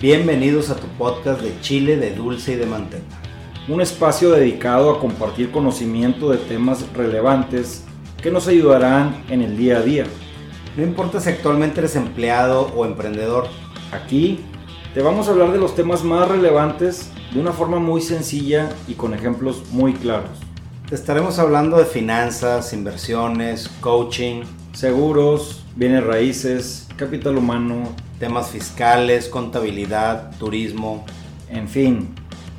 Bienvenidos a tu podcast de Chile, de dulce y de manteca. Un espacio dedicado a compartir conocimiento de temas relevantes que nos ayudarán en el día a día. No importa si actualmente eres empleado o emprendedor. Aquí te vamos a hablar de los temas más relevantes de una forma muy sencilla y con ejemplos muy claros. Te estaremos hablando de finanzas, inversiones, coaching, seguros, bienes raíces, capital humano, temas fiscales, contabilidad, turismo. En fin,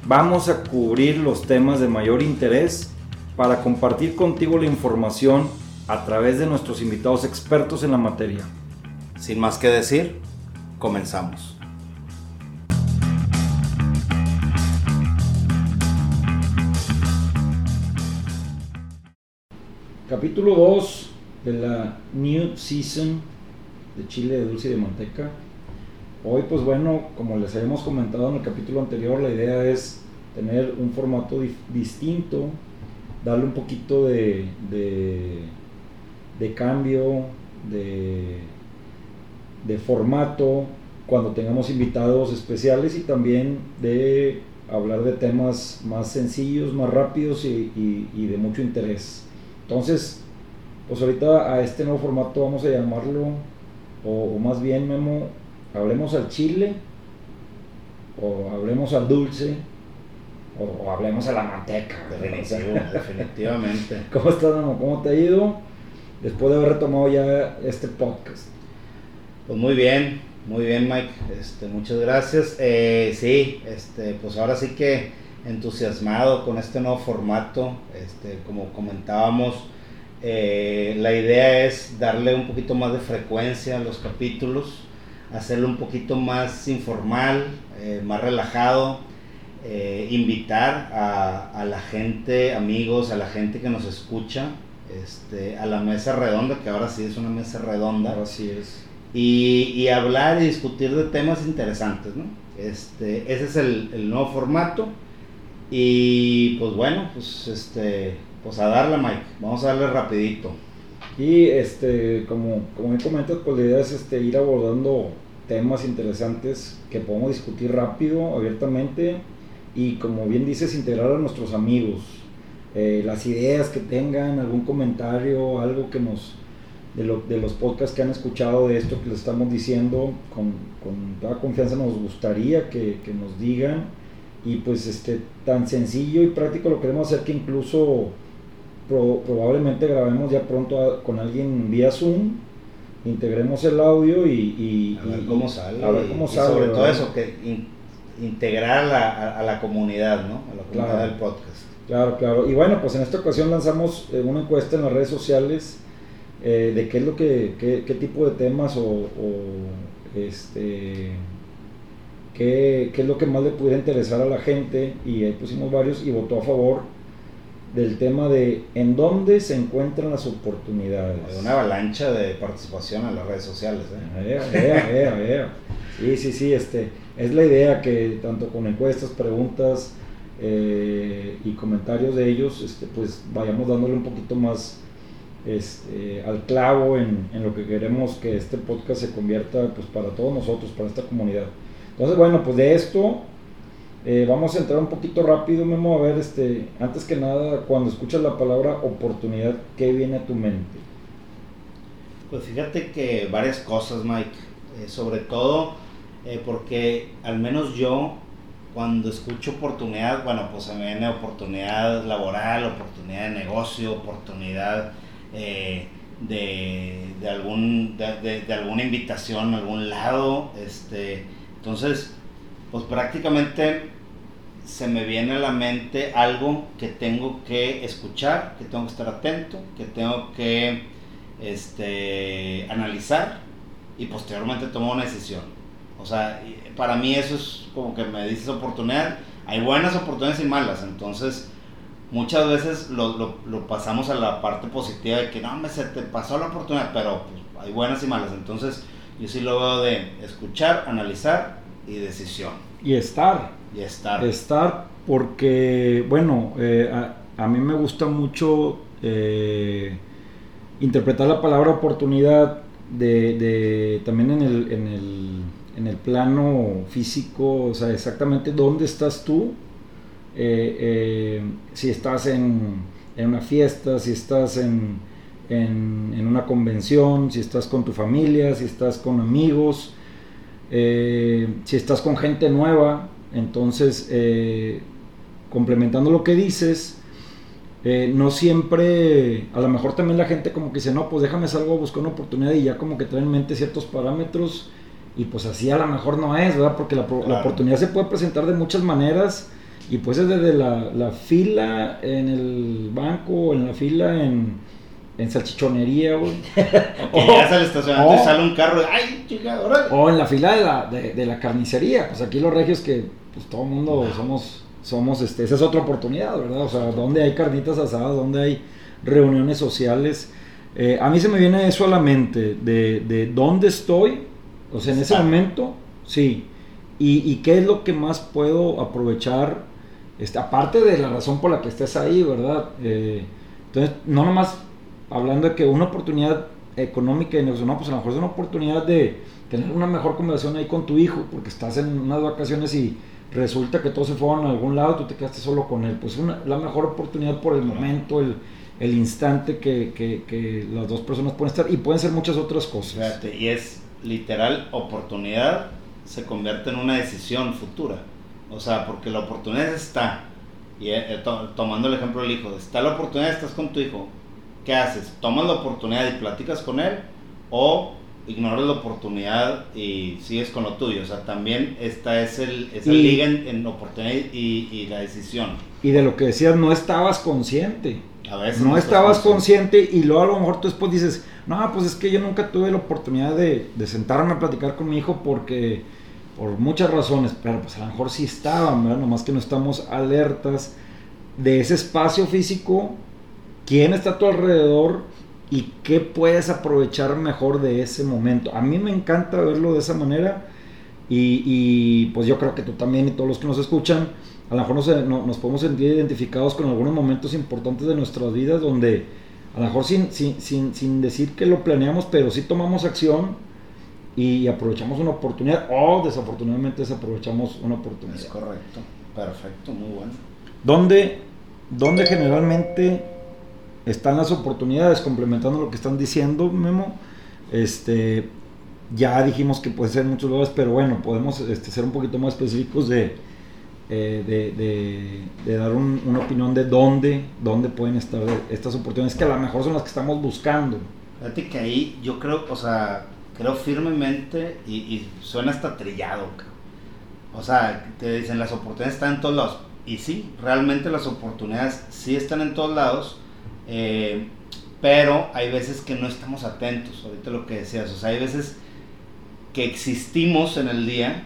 vamos a cubrir los temas de mayor interés para compartir contigo la información a través de nuestros invitados expertos en la materia. Sin más que decir, comenzamos. Capítulo 2 de la New Season de Chile de Dulce y de Manteca. Hoy, pues bueno, como les habíamos comentado en el capítulo anterior, la idea es tener un formato distinto, darle un poquito de, de, cambio, de, de formato, cuando tengamos invitados especiales y también de hablar de temas más sencillos, más rápidos y, y de mucho interés. Entonces, pues ahorita a este nuevo formato vamos a llamarlo, o, más bien Memo, hablemos al chile, o hablemos al dulce, o, hablemos a la manteca. definitivamente. ¿Cómo estás, Memo? ¿Cómo te ha ido después de haber retomado ya este podcast? Pues muy bien, muy bien Mike, este, muchas gracias. Eh, sí, este, pues ahora sí que entusiasmado con este nuevo formato. Este, como comentábamos, eh, la idea es darle un poquito más de frecuencia a los capítulos, hacerlo un poquito más informal, eh, más relajado, eh, invitar a, la gente, amigos, a la gente que nos escucha, este, a la mesa redonda, que ahora sí es una mesa redonda. Así es. Y, hablar y discutir de temas interesantes, ¿no? Este, ese es el, el nuevo formato. Y pues bueno, pues este, pues a darle Mike, vamos a darle rapidito. Y este, como, como me comentas, pues la idea es este, ir abordando temas interesantes que podemos discutir rápido, abiertamente, y como bien dices, integrar a nuestros amigos. Eh, las ideas que tengan, algún comentario, algo que nos, de, lo, de los podcasts que han escuchado de esto que les estamos diciendo, con, con toda confianza nos gustaría que, que nos digan y pues este tan sencillo y práctico lo queremos hacer que incluso probablemente grabemos ya pronto con alguien vía Zoom integremos el audio y, a ver cómo sale a ver cómo sale sobre todo eso que integrar a la, a, la, comunidad no a la comunidad del podcast. Claro claro. Y bueno pues en esta ocasión lanzamos eh, una encuesta en las redes sociales eh, de qué es lo que qué, qué tipo de temas o, o este qué, es lo que más le pudiera interesar a la gente y ahí pusimos varios y votó a favor del tema de en dónde se encuentran las oportunidades. una avalancha de participación en las redes sociales. ¿eh? Sí, sí, sí, este, es la idea que tanto con encuestas, preguntas eh, y comentarios de ellos, este, pues vayamos dándole un poquito más este, al clavo en, en, lo que queremos que este podcast se convierta pues, para todos nosotros, para esta comunidad. Entonces, bueno, pues de esto eh, vamos a entrar un poquito rápido, Memo, a ver, este, antes que nada, cuando escuchas la palabra oportunidad, ¿qué viene a tu mente? Pues fíjate que varias cosas, Mike, eh, sobre todo eh, porque al menos yo, cuando escucho oportunidad, bueno, pues se me viene oportunidad laboral, oportunidad de negocio, oportunidad de, de, algún, de, alguna invitación algún lado, este entonces, pues prácticamente se me viene a la mente algo que tengo que escuchar, que tengo que estar atento, que tengo que este, analizar y posteriormente tomar una decisión. O sea, para mí eso es como que me dices oportunidad. Hay buenas oportunidades y malas, entonces muchas veces lo, pasamos a la parte positiva de que no, me se te pasó la oportunidad, pero pues, hay buenas y malas. Entonces, yo sí lo veo de escuchar, analizar y decisión. Y estar. Y estar. Estar porque, bueno, eh, a, mí me gusta mucho eh, interpretar la palabra oportunidad de, también en el, en, el, en el plano físico, o sea, exactamente dónde estás tú, eh, si estás en, en, una fiesta, si estás en, en, en, una convención, si estás con tu familia, si estás con amigos, eh, si estás con gente nueva, entonces, complementando lo que dices, no siempre, a lo mejor también la gente como que dice, no, pues déjame salgo a buscar una oportunidad y ya como que trae en mente ciertos parámetros y pues así a lo mejor no es, ¿verdad? Porque la, la oportunidad se puede presentar de muchas maneras y pues es desde la, la fila en el banco, en la fila en, en salchichonería, güey. o llegas al estacionamiento y sale un carro, ¡ay, O en la fila de la, de, de, la carnicería. Pues aquí los regios que pues todo el mundo somos, somos, este, esa es otra oportunidad, ¿verdad? O sea, donde hay carnitas asadas, donde hay reuniones sociales. Eh, a mí se me viene eso a la mente, de, de dónde estoy, o sea, en ese momento, sí. Y, y, qué es lo que más puedo aprovechar este, aparte de la razón por la que estés ahí, ¿verdad? Eh, entonces, no nomás hablando de que una oportunidad económica y negocio, no, pues a lo mejor es una oportunidad de tener una mejor conversación ahí con tu hijo, porque estás en unas vacaciones y resulta que todos se fueron a algún lado, tú te quedaste solo con él. Pues una, la mejor oportunidad por el momento, el, el instante que, que, que, las dos personas pueden estar y pueden ser muchas otras cosas. Fíjate, y es literal oportunidad se convierte en una decisión futura. O sea, porque la oportunidad está. Y eh, eh, tomando el ejemplo del hijo, está la oportunidad, estás con tu hijo. ¿Qué haces? ¿Tomas la oportunidad y platicas con él? ¿O ignoras la oportunidad y sigues con lo tuyo? O sea, también esta es el, esa liga en, oportunidad y, y, la decisión. Y de lo que decías, no estabas consciente. A veces no, estabas consciente. y luego a lo mejor tú después dices, no, pues es que yo nunca tuve la oportunidad de, de sentarme a platicar con mi hijo porque por muchas razones, pero pues a lo mejor sí estaban, ¿verdad? Nomás que no estamos alertas de ese espacio físico, quién está a tu alrededor y qué puedes aprovechar mejor de ese momento. A mí me encanta verlo de esa manera y, pues yo creo que tú también y todos los que nos escuchan, a lo mejor nos, nos podemos sentir identificados con algunos momentos importantes de nuestras vidas donde a lo mejor sin, sin, sin, sin decir que lo planeamos, pero sí tomamos acción y aprovechamos una oportunidad o desafortunadamente desaprovechamos una oportunidad. Es correcto, perfecto, muy bueno. ¿Dónde, dónde generalmente están las oportunidades? Complementando lo que están diciendo, Memo, este, ya dijimos que puede ser muchos lugares, pero bueno, podemos este, ser un poquito más específicos de, eh, de, de, dar una opinión de dónde, dónde pueden estar estas oportunidades, que a lo mejor son las que estamos buscando. Fíjate que ahí yo creo, o sea, creo firmemente y, suena hasta trillado. O sea, te dicen las oportunidades están en todos lados. Y sí, realmente las oportunidades sí están en todos lados, eh, pero hay veces que no estamos atentos, ahorita lo que decías, o sea, hay veces que existimos en el día,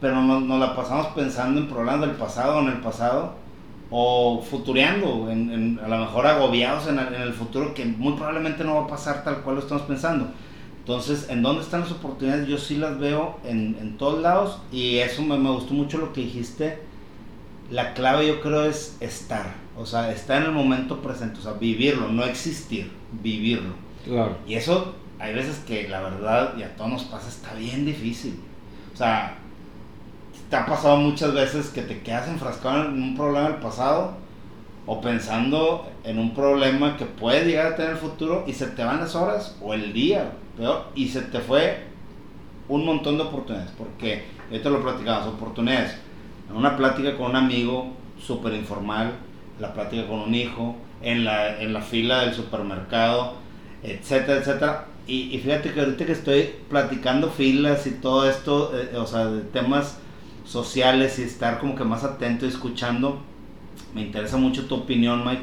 pero nos, no la pasamos pensando en problemas del pasado o en el pasado, o futureando, en, a lo mejor agobiados en el, en el futuro que muy probablemente no va a pasar tal cual lo estamos pensando. Entonces, ¿en dónde están las oportunidades? Yo sí las veo en, en todos lados y eso me, me, gustó mucho lo que dijiste. La clave yo creo es estar, o sea, estar en el momento presente, o sea, vivirlo, no existir, vivirlo. Claro. Y eso hay veces que la verdad, y a todos nos pasa, está bien difícil. O sea, te ha pasado muchas veces que te quedas enfrascado en un problema del pasado o pensando en un problema que puede llegar a tener el futuro y se te van las horas o el día y se te fue un montón de oportunidades, porque esto lo platicamos, oportunidades. En una plática con un amigo súper informal, la plática con un hijo, en la, en la fila del supermercado, etcétera, etcétera. Y, fíjate que ahorita que estoy platicando filas y todo esto, eh, o sea, de temas sociales y estar como que más atento y escuchando, me interesa mucho tu opinión, Mike,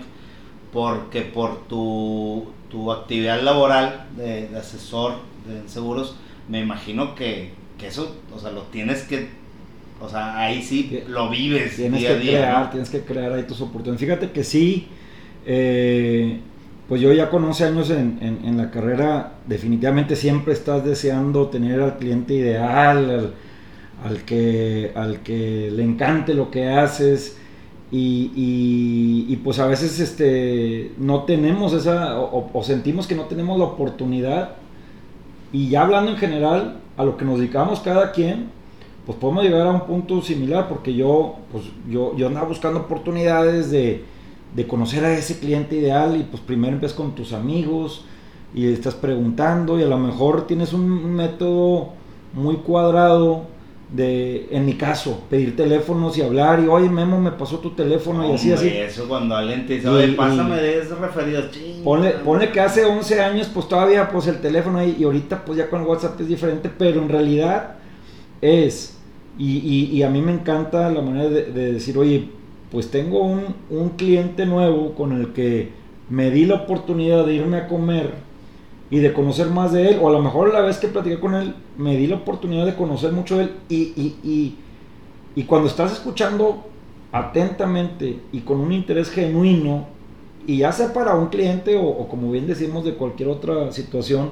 porque por tu, tu actividad laboral de, asesor de seguros, me imagino que, que, eso, o sea, lo tienes que, o sea, ahí sí lo vives tienes día que a día. Crear, Tienes que crear ahí tus oportunidades. Fíjate que sí, eh, pues yo ya con 11 años en, en, en, la carrera, definitivamente siempre estás deseando tener al cliente ideal, al, al, que, al que le encante lo que haces y, y, pues a veces este, no tenemos esa, o, sentimos que no tenemos la oportunidad. Y ya hablando en general, a lo que nos dedicamos cada quien, pues podemos llegar a un punto similar, porque yo, pues yo, yo andaba buscando oportunidades de, de conocer a ese cliente ideal y pues primero empiezas con tus amigos y estás preguntando y a lo mejor tienes un método muy cuadrado de, en mi caso, pedir teléfonos y hablar y, oye, Memo, me pasó tu teléfono y así, así. Eso cuando alguien te dice, oye, pásame de ese referido, Pone que hace 11 años, pues todavía, pues el teléfono ahí, y ahorita, pues ya con WhatsApp es diferente, pero en realidad es, y, y, a mí me encanta la manera de, de decir, oye, pues tengo un, un cliente nuevo con el que me di la oportunidad de irme a comer y de conocer más de él, o a lo mejor la vez que platiqué con él, me di la oportunidad de conocer mucho de él, y, y, y, y cuando estás escuchando atentamente y con un interés genuino, y ya sea para un cliente o, como bien decimos de cualquier otra situación,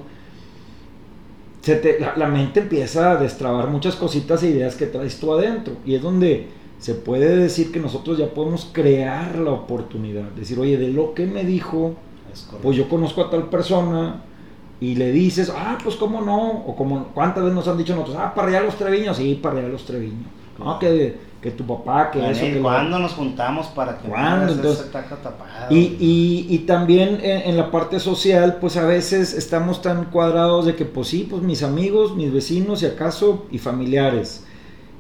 se te, la, mente empieza a destrabar muchas cositas e ideas que traes tú adentro, y es donde se puede decir que nosotros ya podemos crear la oportunidad, decir, oye, de lo que me dijo, pues yo conozco a tal persona, y le dices, ah, pues cómo no, o como cuántas veces nos han dicho nosotros, ah, para allá los Treviños, sí, para allá los Treviños. No, que, que tu papá, que eso. Que ¿Cuándo nos juntamos para que ¿Cuándo? Entonces, y, y, y, también en, la parte social, pues a veces estamos tan cuadrados de que, pues sí, pues mis amigos, mis vecinos, y acaso, y familiares.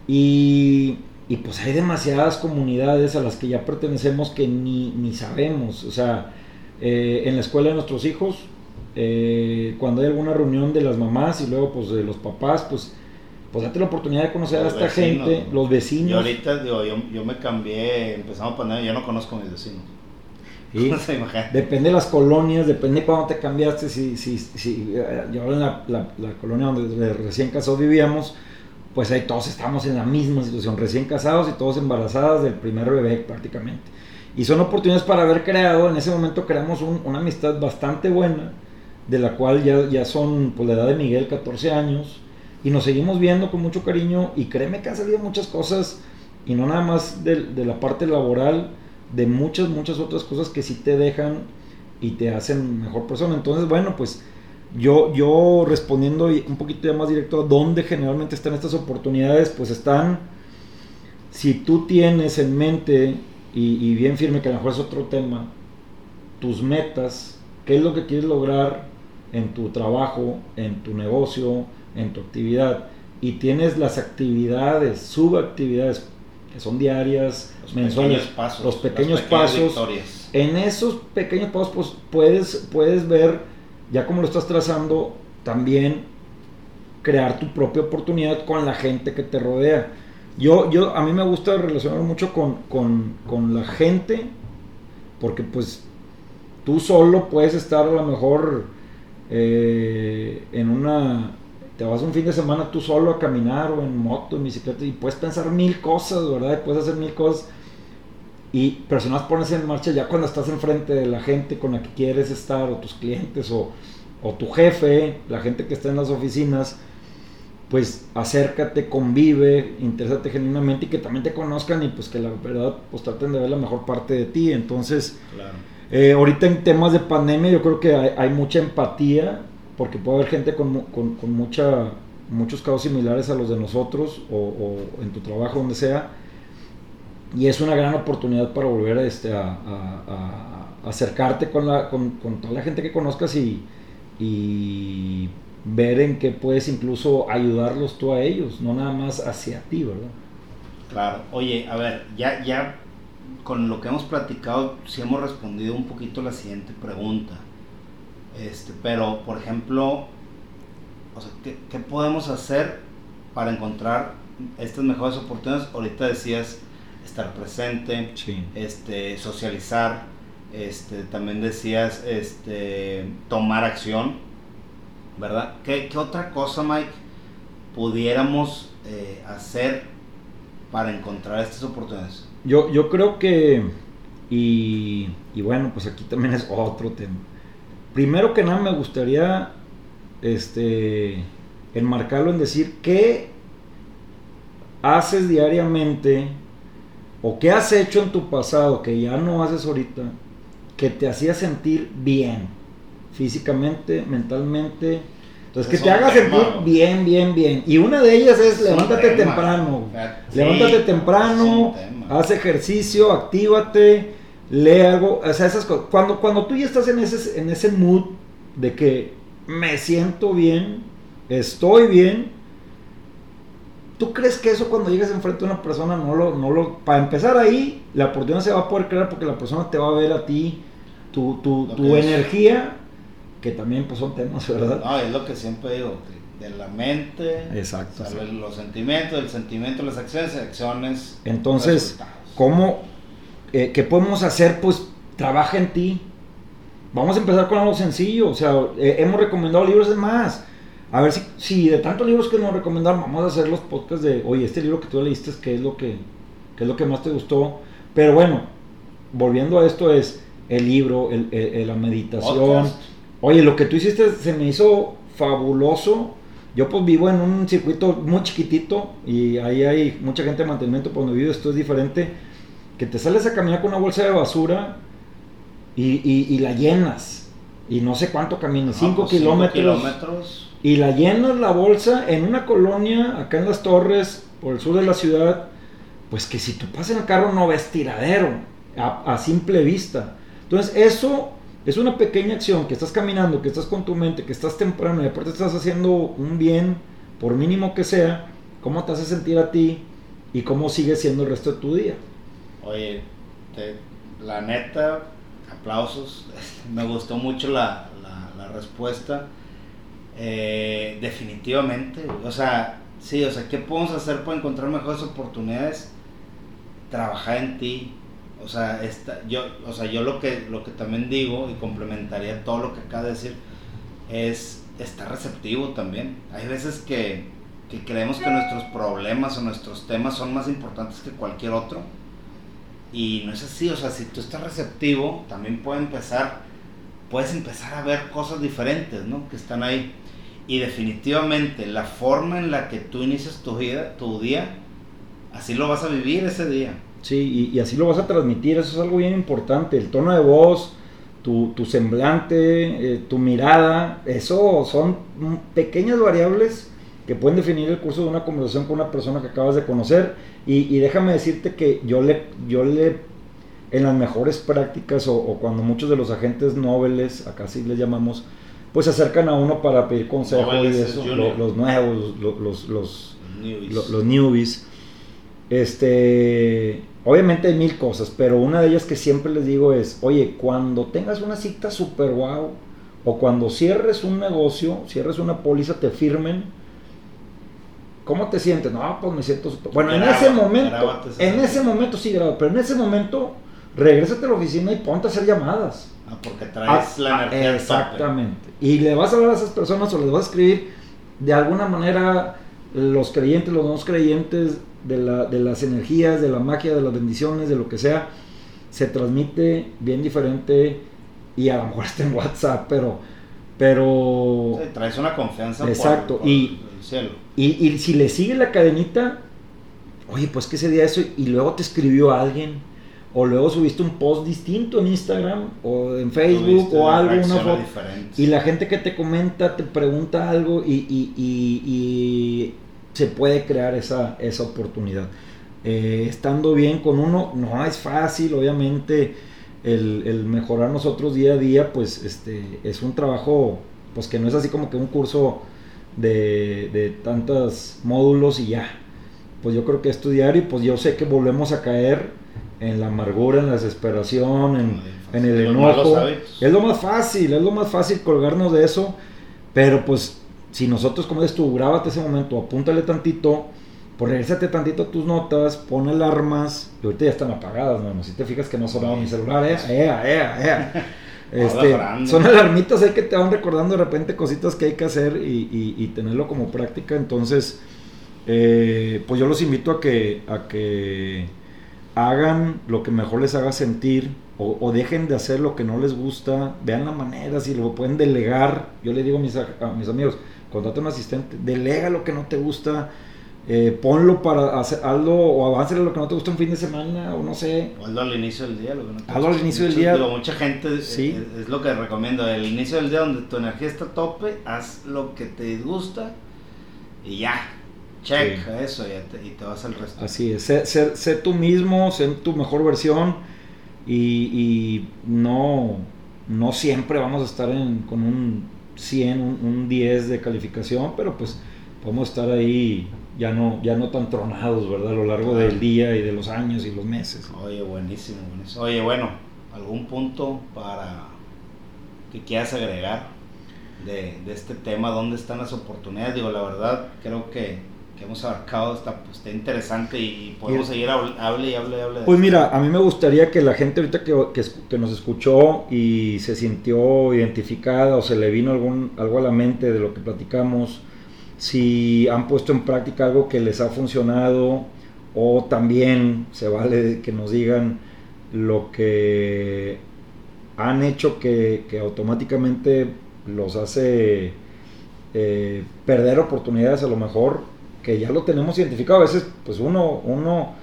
Y, y pues hay demasiadas comunidades a las que ya pertenecemos que ni, ni sabemos. O sea, eh, en la escuela de nuestros hijos, eh, cuando hay alguna reunión de las mamás y luego pues de los papás, pues, pues date la oportunidad de conocer a esta gente, los vecinos. Y ahorita digo, yo, me cambié, empezamos pandemia, yo no conozco a mis vecinos. depende de las colonias, depende de cuándo te cambiaste. Si, si, si, eh, yo en la, la, colonia donde recién casados vivíamos, pues ahí todos estamos en la misma situación, recién casados y todos embarazadas del primer bebé prácticamente. Y son oportunidades para haber creado, en ese momento creamos una amistad bastante buena de la cual ya, ya son por pues, la edad de Miguel 14 años y nos seguimos viendo con mucho cariño y créeme que han salido muchas cosas y no nada más de, la parte laboral, de muchas, muchas otras cosas que sí te dejan y te hacen mejor persona. Entonces, bueno, pues yo, yo respondiendo un poquito ya más directo dónde generalmente están estas oportunidades, pues están, si tú tienes en mente y, y bien firme, que a lo mejor es otro tema, tus metas, qué es lo que quieres lograr en tu trabajo, en tu negocio, en tu actividad, y tienes las actividades, subactividades, que son diarias, mensuales, los pequeños pasos, en esos pequeños pasos pues, puedes, puedes ver, ya como lo estás trazando, también crear tu propia oportunidad con la gente que te rodea. Yo, yo, a mí me gusta relacionar mucho con, con, con la gente, porque pues tú solo puedes estar a lo mejor eh, en una, te vas un fin de semana tú solo a caminar o en moto, en bicicleta y puedes pensar mil cosas, ¿verdad? puedes hacer mil cosas. Y personas pones en marcha ya cuando estás enfrente de la gente con la que quieres estar, o tus clientes, o, o tu jefe, la gente que está en las oficinas, pues acércate, convive, interésate genuinamente y que también te conozcan y pues que la verdad pues traten de ver la mejor parte de ti. Entonces, claro eh, ahorita en temas de pandemia yo creo que hay, mucha empatía, porque puede haber gente con, con, mucha, muchos casos similares a los de nosotros o, en tu trabajo, donde sea. Y es una gran oportunidad para volver este, a, acercarte con, la, con, con, toda la gente que conozcas y, y ver en qué puedes incluso ayudarlos tú a ellos, no nada más hacia ti, ¿verdad? Claro, oye, a ver, ya, ya con lo que hemos platicado, sí hemos respondido un poquito la siguiente pregunta. Este, pero, por ejemplo, o sea, ¿qué, podemos hacer para encontrar estas mejores oportunidades? Ahorita decías estar presente, este, socializar, este, también decías este, tomar acción, ¿verdad? ¿Qué, otra cosa, Mike, pudiéramos eh, hacer para encontrar estas oportunidades? Yo, yo creo que, y, y, bueno, pues aquí también es otro tema. Primero que nada me gustaría este, enmarcarlo en decir qué haces diariamente o qué has hecho en tu pasado que ya no haces ahorita que te hacía sentir bien físicamente, mentalmente, Entonces, que te haga sentir bien, bien, bien. Y una de ellas es, levántate temprano. levántate temprano, haz ejercicio, actívate, lee algo. O sea, esas cosas. Cuando, cuando tú ya estás en ese, en ese mood de que me siento bien, estoy bien, ¿tú crees que eso cuando llegues enfrente de una persona no lo, no lo... Para empezar ahí, la oportunidad se va a poder crear porque la persona te va a ver a ti, tu, tu, tu energía que también pues son temas, ¿verdad? No, es lo que siempre digo, de la mente, Exacto, los sentimientos, el sentimiento, las acciones, acciones. Entonces, ¿cómo, eh, qué podemos hacer? Pues trabaja en ti. Vamos a empezar con algo sencillo, o sea, eh, hemos recomendado libros de más. A ver si, si de tantos libros que nos recomendaron, vamos a hacer los podcasts de, oye, este libro que tú leíste, ¿qué es lo que, qué es lo que más te gustó? Pero bueno, volviendo a esto es el libro, el, la meditación. Oye, lo que tú hiciste se me hizo fabuloso. Yo pues vivo en un circuito muy chiquitito y ahí hay mucha gente de mantenimiento, por donde vivo esto es diferente. Que te sales a caminar con una bolsa de basura y, la llenas. Y no sé cuánto caminas, 5 pues, kilómetros, Y la llenas la bolsa en una colonia, acá en las torres, por el sur de la ciudad. Pues que si tú pasas en el carro no ves tiradero, a, a simple vista. Entonces eso es una pequeña acción que estás caminando, que estás con tu mente, que estás temprano y aparte estás haciendo un bien, por mínimo que sea, ¿cómo te hace sentir a ti y cómo sigue siendo el resto de tu día? Oye, la neta, aplausos, me gustó mucho la, respuesta. Eh, definitivamente, o sea, sí, o sea, ¿qué podemos hacer para encontrar mejores oportunidades? Trabajar en ti, o sea, esta, yo, o sea, yo lo que, lo que también digo y complementaría todo lo que acaba de decir es estar receptivo también. Hay veces que, que creemos que nuestros problemas o nuestros temas son más importantes que cualquier otro. Y no es así, o sea, si tú estás receptivo, también puede empezar, puedes empezar a ver cosas diferentes, ¿no? Que están ahí. Y definitivamente la forma en la que tú inicias tu vida, tu día, así lo vas a vivir ese día. Sí, y, así lo vas a transmitir, eso es algo bien importante, el tono de voz, tu, semblante, eh, tu mirada, eso son pequeñas variables que pueden definir el curso de una conversación con una persona que acabas de conocer. Y, déjame decirte que yo le, yo le, en las mejores prácticas o, cuando muchos de los agentes nobles, acá sí les llamamos, pues se acercan a uno para pedir consejo y eso, los, nuevos, los, los, los, los newbies. Este, Obviamente hay mil cosas, pero una de ellas que siempre les digo es, oye, cuando tengas una cita super wow, o cuando cierres un negocio, cierres una póliza, te firmen, ¿cómo te sientes? No, pues me siento super... Bueno, en ese momento, en ese momento sí grabo, pero en ese momento, regrésate a la oficina y ponte a hacer llamadas. Ah, porque traes ah, la ah, energía. exactamente. Y le vas a hablar a esas personas o les vas a escribir de alguna manera los creyentes, los no creyentes, de, la, de las energías, de la magia, de las bendiciones, de lo que sea, se transmite bien diferente y a lo mejor está en WhatsApp, pero... pero traes una confianza exacto, y, Y, y si le sigue la cadenita, oye, pues que ese día eso, y luego te escribió alguien, o luego subiste un post distinto en Instagram o en Facebook o algo, una foto, y la gente que te comenta te pregunta algo y, y, y se puede crear esa, esa oportunidad. Eh, estando bien con uno, no es fácil, obviamente, el, mejorar nosotros día a día, pues este, es un trabajo, pues que no es así como que un curso de, de tantos módulos y ya. Pues yo creo que estudiar y pues yo sé que volvemos a caer en la amargura, en la desesperación, en, en el enojo. Es lo más fácil, es lo más fácil colgarnos de eso, pero pues si nosotros, como dices tú, grábate ese momento, apúntale tantito, pues regresate tantito a tus notas, pon alarmas, y ahorita ya están apagadas, ¿no? Si te fijas que no sonaba mi celular, eh, ea, ea, ea. Este, son alarmitas ahí que te van recordando de repente cositas que hay que hacer y, tenerlo como práctica. Entonces, eh, pues yo los invito a que, a que hagan lo que mejor les haga sentir o, dejen de hacer lo que no les gusta. Vean la manera, si lo pueden delegar. Yo le digo a mis, a mis amigos, contrata un asistente, delega lo que no te gusta, eh, ponlo para hacer, hazlo o avance lo que no te gusta un fin de semana o no sé. O hazlo al inicio del día. Lo que no te Hazlo al gusta. inicio del Mucho- día. digo, mucha gente eh, Sí. es, es lo que recomiendo. El inicio del día donde tu energía está a tope, haz lo que te disgusta y ya. Check Sí. eso ya te- y te vas al resto. Así es, sé, sé- sé tú mismo, sé tu mejor versión y, y no, no siempre vamos a estar en- con un 100, un, un 10 de calificación, pero pues podemos estar ahí ya no, ya no tan tronados, ¿verdad? A lo largo del día y de los años y los meses. Oye, buenísimo, buenísimo. Oye, bueno, ¿algún punto para que quieras agregar de, de este tema? ¿Dónde están las oportunidades? Digo, la verdad, creo que, que hemos abarcado, está, pues, está interesante y podemos Y- seguir habl- hable y hable y hable. Pues mira, a mí me gustaría que la gente ahorita que, que nos escuchó y se sintió identificada o se le vino algún, algo a la mente de lo que platicamos, si han puesto en práctica algo que les ha funcionado o también se vale que nos digan lo que han hecho que, que automáticamente los hace eh, perder oportunidades a lo mejor que ya lo tenemos identificado. A veces pues uno uno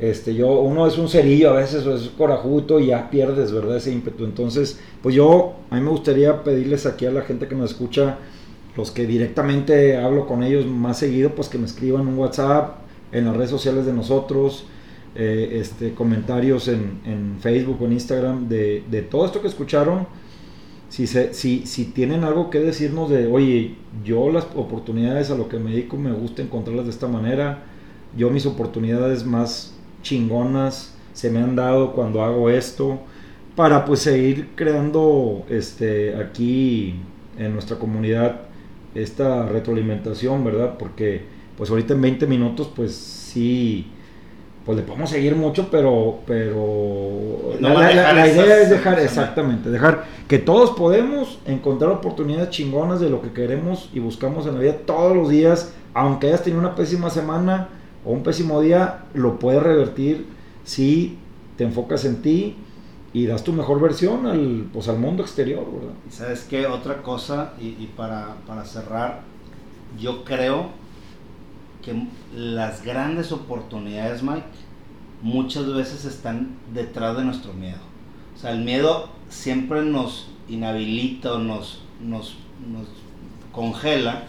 este yo uno es un cerillo a veces es corajudo y ya pierdes verdad ese ímpetu. Entonces pues yo a mí me gustaría pedirles aquí a la gente que nos escucha los que directamente hablo con ellos más seguido pues que me escriban un WhatsApp en las redes sociales de nosotros eh, este comentarios en, en Facebook o en Instagram de, de todo esto que escucharon. Si, se, si, si tienen algo que decirnos de, oye, yo las oportunidades a lo que me dedico me gusta encontrarlas de esta manera, yo mis oportunidades más chingonas se me han dado cuando hago esto, para pues seguir creando este, aquí en nuestra comunidad esta retroalimentación, ¿verdad? Porque pues ahorita en 20 minutos pues sí pues le podemos seguir mucho, pero, pero No la, la- idea es dejar, exactamente, dejar que todos podemos encontrar oportunidades chingonas de lo que queremos y buscamos en la vida todos los días, aunque hayas tenido una pésima semana o un pésimo día, lo puedes revertir si te enfocas en ti y das tu mejor versión al, pues, al mundo exterior, ¿verdad? Sabes qué, otra cosa, y, para, para cerrar, yo creo que las grandes oportunidades, Mike, muchas veces están detrás de nuestro miedo. O sea, el miedo siempre nos inhabilita o nos, nos, congela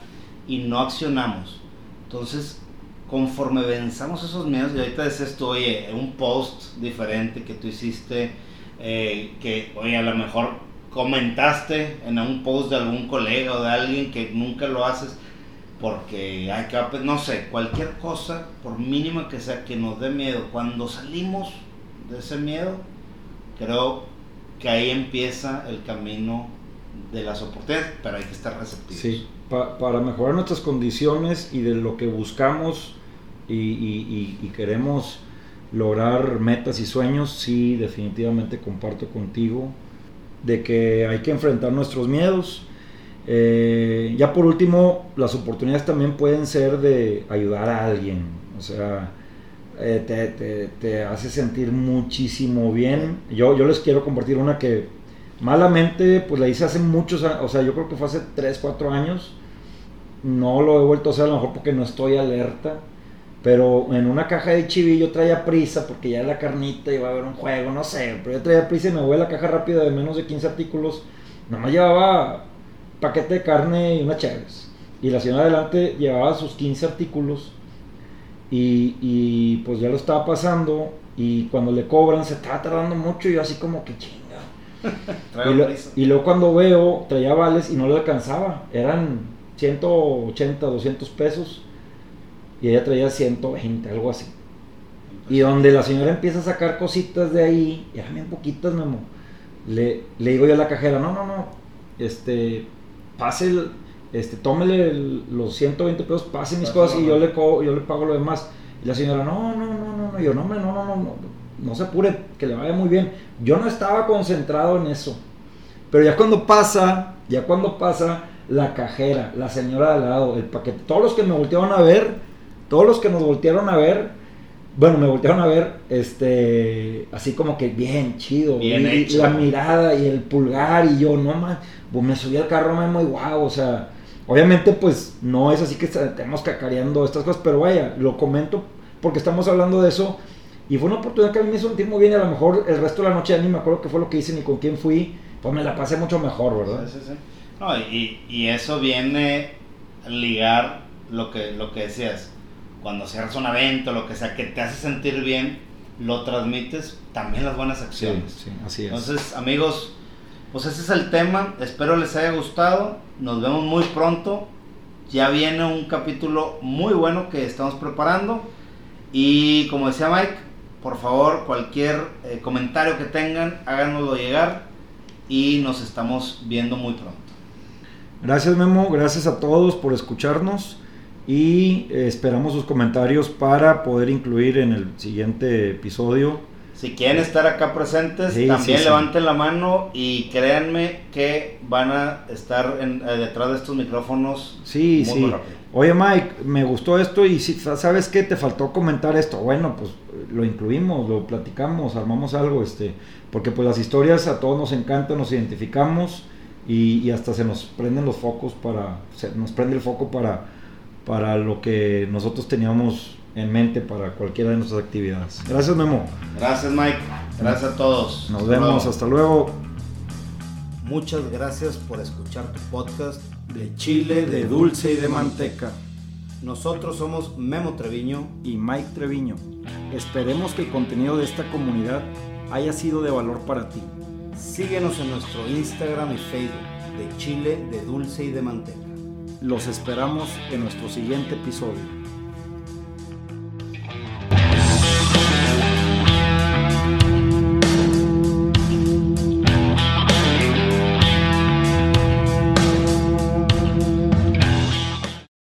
y no accionamos. Entonces, conforme venzamos esos miedos, y ahorita decías tú, oye, un post diferente que tú hiciste, eh, que, oye, a lo mejor comentaste en un post de algún colega o de alguien que nunca lo haces porque hay que, no sé, cualquier cosa, por mínima que sea, que nos dé miedo, cuando salimos de ese miedo, creo que ahí empieza el camino de las oportunidades, pero hay que estar receptivos. Sí, pa- para mejorar nuestras condiciones y de lo que buscamos y, y- y- y queremos lograr metas y sueños, sí, definitivamente comparto contigo de que hay que enfrentar nuestros miedos. Eh, ya por último, las oportunidades también pueden ser de ayudar a alguien, o sea, eh, te, te- te hace sentir muchísimo bien. Yo, yo les quiero compartir una que malamente, pues la hice hace muchos años, o sea, yo creo que fue hace 3, 4 años. No lo he vuelto a hacer, a lo mejor porque no estoy alerta. Pero en una caja de chivi yo traía prisa porque ya la carnita iba a haber un juego, no sé. Pero yo traía prisa y me voy a la caja rápida de menos de 15 artículos. Nada más llevaba paquete de carne y una chaves. Y la señora adelante llevaba sus 15 artículos. Y, y pues ya lo estaba pasando. Y cuando le cobran se estaba tardando mucho. Y yo así como que chinga. Y, lo- y luego cuando veo, traía vales y no le alcanzaba. Eran 180, 200 pesos. Y ella traía 120, algo así. Y donde la señora empieza a sacar cositas de ahí, y eran bien poquitas, Memo. Le, le digo yo a la cajera, no, no, no, este, pase el, este, tómele el- los 120 pesos, pase mis cosas y yo le, co- yo le pago lo demás. Y la señora, no, no, no, no, no, yo no, hombre, no, no, no, no, no se apure, que le vaya muy bien. Yo no estaba concentrado en eso. Pero ya cuando pasa, ya cuando pasa la cajera, la señora de al lado, el paquete, todos los que me voltearon a ver, todos los que nos voltearon a ver, bueno, me voltearon a ver, este, así como que bien, chido, Bien y, hecho. la mirada y el pulgar y yo, no más, pues me subí al carro Memo y wow, o sea, Obviamente, pues no es así que estemos cacareando estas cosas, pero vaya, lo comento porque estamos hablando de eso. Y fue una oportunidad que a mí me hizo sentir muy bien. Y a lo mejor el resto de la noche ya ni me acuerdo qué fue lo que hice ni con quién fui. Pues me la pasé mucho mejor, ¿verdad? Sí, sí, sí. No, y, y eso viene a ligar lo que, lo que decías. Cuando cierras un evento, lo que sea, que te hace sentir bien, lo transmites también las buenas acciones. Sí, sí, así es. Entonces, amigos, pues ese es el tema. Espero les haya gustado. Nos vemos muy pronto. Ya viene un capítulo muy bueno que estamos preparando. Y como decía Mike, por favor, cualquier eh, comentario que tengan, háganoslo llegar. Y nos estamos viendo muy pronto. Gracias Memo, gracias a todos por escucharnos y eh, esperamos sus comentarios para poder incluir en el siguiente episodio. Si quieren estar acá presentes, Sí, también sí, sí. levanten la mano y créanme que van a estar en- eh, detrás de estos micrófonos Sí, muy, sí. muy rápido. Oye Mike, me gustó esto y si sabes qué, te faltó comentar esto. Bueno, pues lo incluimos, lo platicamos, armamos algo, este, porque pues las historias a todos nos encantan, nos identificamos y, y hasta se nos prenden los focos para, se nos prende el foco para, para lo que nosotros teníamos en mente para cualquiera de nuestras actividades. Gracias Memo. Gracias Mike, gracias a todos. Nos Hasta vemos, luego. hasta luego. Muchas gracias por escuchar tu podcast De chile, de dulce y de manteca. Nosotros somos Memo Treviño. y Mike Treviño. Esperemos que el contenido de esta comunidad haya sido de valor para ti. Síguenos en nuestro Instagram y Facebook de Chile, de Dulce y de Manteca. Los esperamos en nuestro siguiente episodio.